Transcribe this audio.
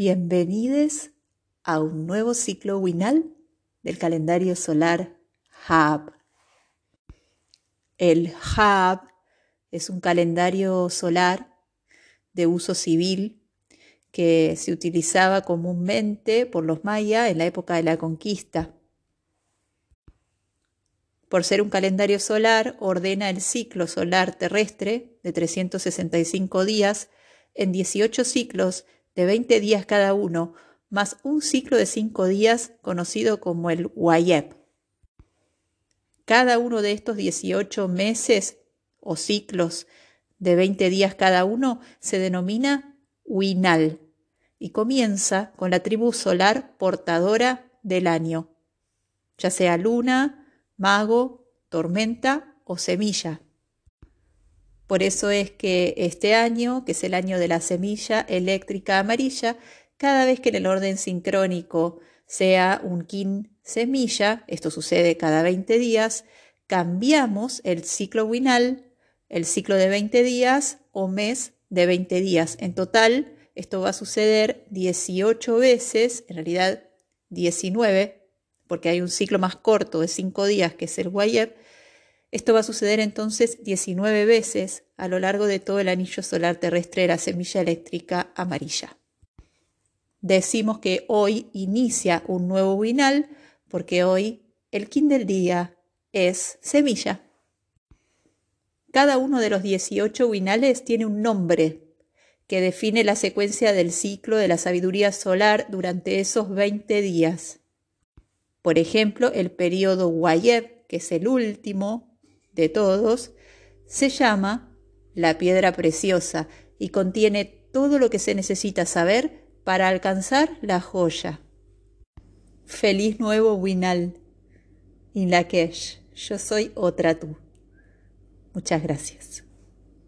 Bienvenidos a un nuevo ciclo winal del calendario solar Hab. El Hab es un calendario solar de uso civil que se utilizaba comúnmente por los mayas en la época de la conquista. Por ser un calendario solar, ordena el ciclo solar terrestre de 365 días en 18 ciclos de 20 días cada uno, más un ciclo de 5 días conocido como el Wayeb. Cada uno de estos 18 meses o ciclos de 20 días cada uno se denomina Winal y comienza con la tribu solar portadora del año, ya sea luna, mago, tormenta o semilla. Por eso es que este año, que es el año de la semilla eléctrica amarilla, cada vez que en el orden sincrónico sea un kin semilla, esto sucede cada 20 días, cambiamos el ciclo winal, el ciclo de 20 días o mes de 20 días. En total, esto va a suceder 18 veces, en realidad 19, porque hay un ciclo más corto de 5 días que es el Wayeb, esto va a suceder entonces 19 veces a lo largo de todo el anillo solar terrestre de la semilla eléctrica amarilla. Decimos que hoy inicia un nuevo winal porque hoy el kin del día es semilla. Cada uno de los 18 winales tiene un nombre que define la secuencia del ciclo de la sabiduría solar durante esos 20 días. Por ejemplo, el periodo Wayeb, que es el último, de todos, se llama La Piedra Preciosa y contiene todo lo que se necesita saber para alcanzar la joya. Feliz nuevo Winal. Inlakesh, yo soy otra tú. Muchas gracias.